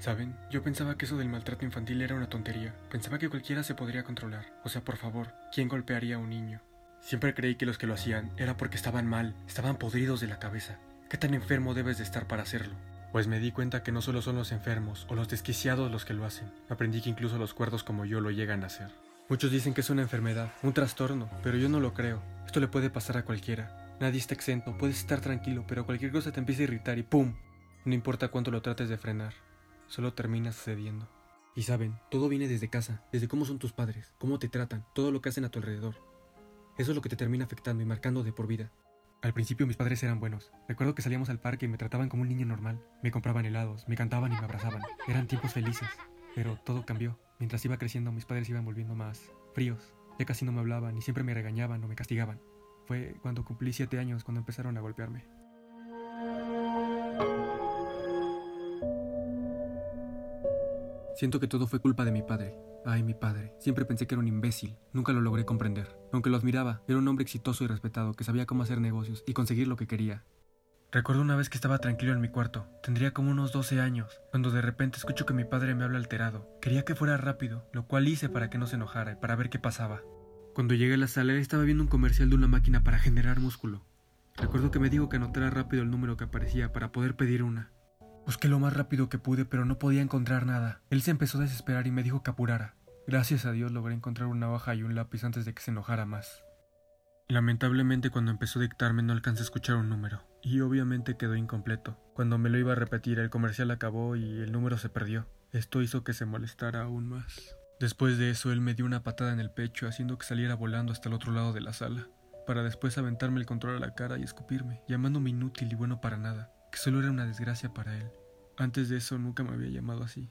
¿Saben? Yo pensaba que eso del maltrato infantil era una tontería. Pensaba que cualquiera se podría controlar. O sea, por favor, ¿quién golpearía a un niño? Siempre creí que los que lo hacían era porque estaban mal, estaban podridos de la cabeza. ¿Qué tan enfermo debes de estar para hacerlo? Pues me di cuenta que no solo son los enfermos o los desquiciados los que lo hacen. Aprendí que incluso los cuerdos como yo lo llegan a hacer. Muchos dicen que es una enfermedad, un trastorno, pero yo no lo creo. Esto le puede pasar a cualquiera. Nadie está exento, puedes estar tranquilo, pero cualquier cosa te empieza a irritar y ¡pum! No importa cuánto lo trates de frenar, solo termina sucediendo. Y saben, todo viene desde casa, desde cómo son tus padres, cómo te tratan, todo lo que hacen a tu alrededor. Eso es lo que te termina afectando y marcando de por vida. Al principio mis padres eran buenos. Recuerdo que salíamos al parque y me trataban como un niño normal. Me compraban helados, me cantaban y me abrazaban. Eran tiempos felices. Pero todo cambió. Mientras iba creciendo, mis padres iban volviendo más fríos. Ya casi no me hablaban y siempre me regañaban o me castigaban. Fue cuando cumplí siete años cuando empezaron a golpearme. Siento que todo fue culpa de mi padre. Ay, mi padre. Siempre pensé que era un imbécil. Nunca lo logré comprender. Aunque lo admiraba, era un hombre exitoso y respetado que sabía cómo hacer negocios y conseguir lo que quería. Recuerdo una vez que estaba tranquilo en mi cuarto, tendría como unos 12 años, cuando de repente escucho que mi padre me habla alterado. Quería que fuera rápido, lo cual hice para que no se enojara y para ver qué pasaba. Cuando llegué a la sala, estaba viendo un comercial de una máquina para generar músculo. Recuerdo que me dijo que anotara rápido el número que aparecía para poder pedir una. Busqué lo más rápido que pude, pero no podía encontrar nada. Él se empezó a desesperar y me dijo que apurara. Gracias a Dios logré encontrar una hoja y un lápiz antes de que se enojara más. Lamentablemente cuando empezó a dictarme no alcancé a escuchar un número, y obviamente quedó incompleto. Cuando me lo iba a repetir el comercial acabó y el número se perdió. Esto hizo que se molestara aún más. Después de eso él me dio una patada en el pecho haciendo que saliera volando hasta el otro lado de la sala, para después aventarme el control a la cara y escupirme, llamándome inútil y bueno para nada, que solo era una desgracia para él. Antes de eso nunca me había llamado así.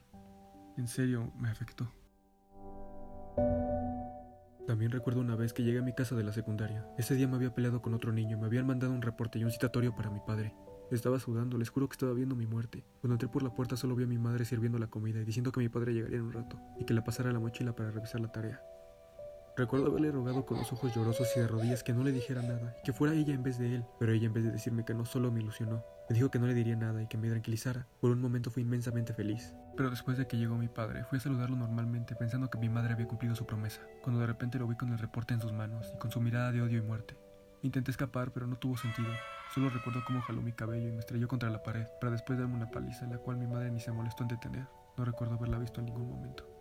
En serio, me afectó. También recuerdo una vez que llegué a mi casa de la secundaria. Ese día me había peleado con otro niño, me habían mandado un reporte y un citatorio para mi padre. Estaba sudando, les juro que estaba viendo mi muerte. Cuando entré por la puerta solo vi a mi madre sirviendo la comida y diciendo que mi padre llegaría en un rato y que la pasara la mochila para revisar la tarea. Recuerdo haberle rogado con los ojos llorosos y de rodillas que no le dijera nada que fuera ella en vez de él, pero ella en vez de decirme que no solo me ilusionó, me dijo que no le diría nada y que me tranquilizara. Por un momento fui inmensamente feliz. Pero después de que llegó mi padre, fui a saludarlo normalmente pensando que mi madre había cumplido su promesa, cuando de repente lo vi con el reporte en sus manos y con su mirada de odio y muerte. Intenté escapar, pero no tuvo sentido. Solo recuerdo cómo jaló mi cabello y me estrelló contra la pared, para después darme una paliza la cual mi madre ni se molestó en detener. No recuerdo haberla visto en ningún momento.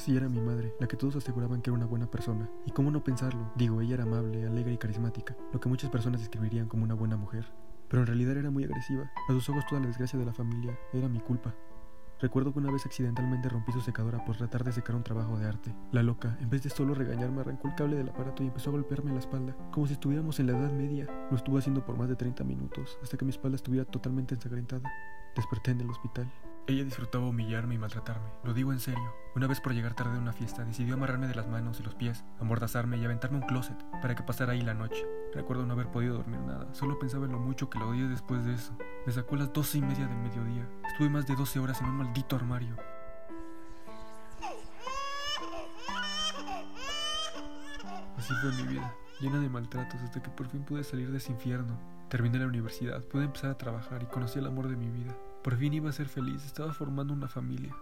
Así era mi madre, la que todos aseguraban que era una buena persona. ¿Y cómo no pensarlo? Digo, ella era amable, alegre y carismática, lo que muchas personas describirían como una buena mujer. Pero en realidad era muy agresiva. A sus ojos toda la desgracia de la familia era mi culpa. Recuerdo que una vez accidentalmente rompí su secadora por tratar de secar un trabajo de arte. La loca, en vez de solo regañarme, arrancó el cable del aparato y empezó a golpearme la espalda, como si estuviéramos en la Edad Media. Lo estuvo haciendo por más de 30 minutos, hasta que mi espalda estuviera totalmente ensangrentada. Desperté en el hospital. Ella disfrutaba humillarme y maltratarme, lo digo en serio. Una vez por llegar tarde a una fiesta, decidió amarrarme de las manos y los pies, amordazarme y aventarme un closet para que pasara ahí la noche. Recuerdo no haber podido dormir nada, solo pensaba en lo mucho que la odié después de eso. Me sacó a las doce y media del mediodía. Estuve más de 12 horas en un maldito armario. Así fue mi vida, llena de maltratos hasta que por fin pude salir de ese infierno. Terminé la universidad, pude empezar a trabajar y conocí el amor de mi vida. Por fin iba a ser feliz, estaba formando una familia.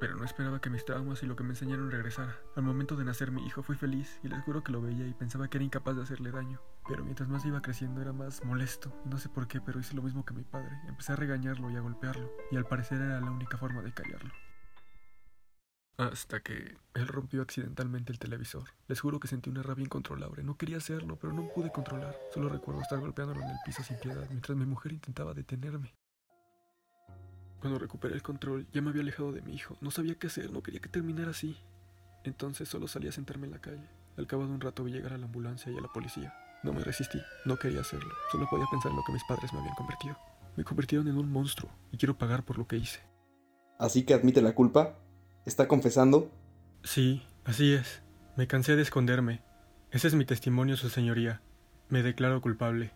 Pero no esperaba que mis traumas y lo que me enseñaron regresara. Al momento de nacer mi hijo fui feliz y les juro que lo veía y pensaba que era incapaz de hacerle daño. Pero mientras más iba creciendo era más molesto. No sé por qué, pero hice lo mismo que mi padre. Empecé a regañarlo y a golpearlo. Y al parecer era la única forma de callarlo. Hasta que él rompió accidentalmente el televisor. Les juro que sentí una rabia incontrolable. No quería hacerlo, pero no pude controlar. Solo recuerdo estar golpeándolo en el piso sin piedad mientras mi mujer intentaba detenerme. Cuando recuperé el control, ya me había alejado de mi hijo. No sabía qué hacer, no quería que terminara así. Entonces solo salí a sentarme en la calle. Al cabo de un rato vi llegar a la ambulancia y a la policía. No me resistí, no quería hacerlo. Solo podía pensar en lo que mis padres me habían convertido. Me convirtieron en un monstruo y quiero pagar por lo que hice. Así que admite la culpa. ¿Está confesando? Sí, así es. Me cansé de esconderme. Ese es mi testimonio, su señoría. Me declaro culpable.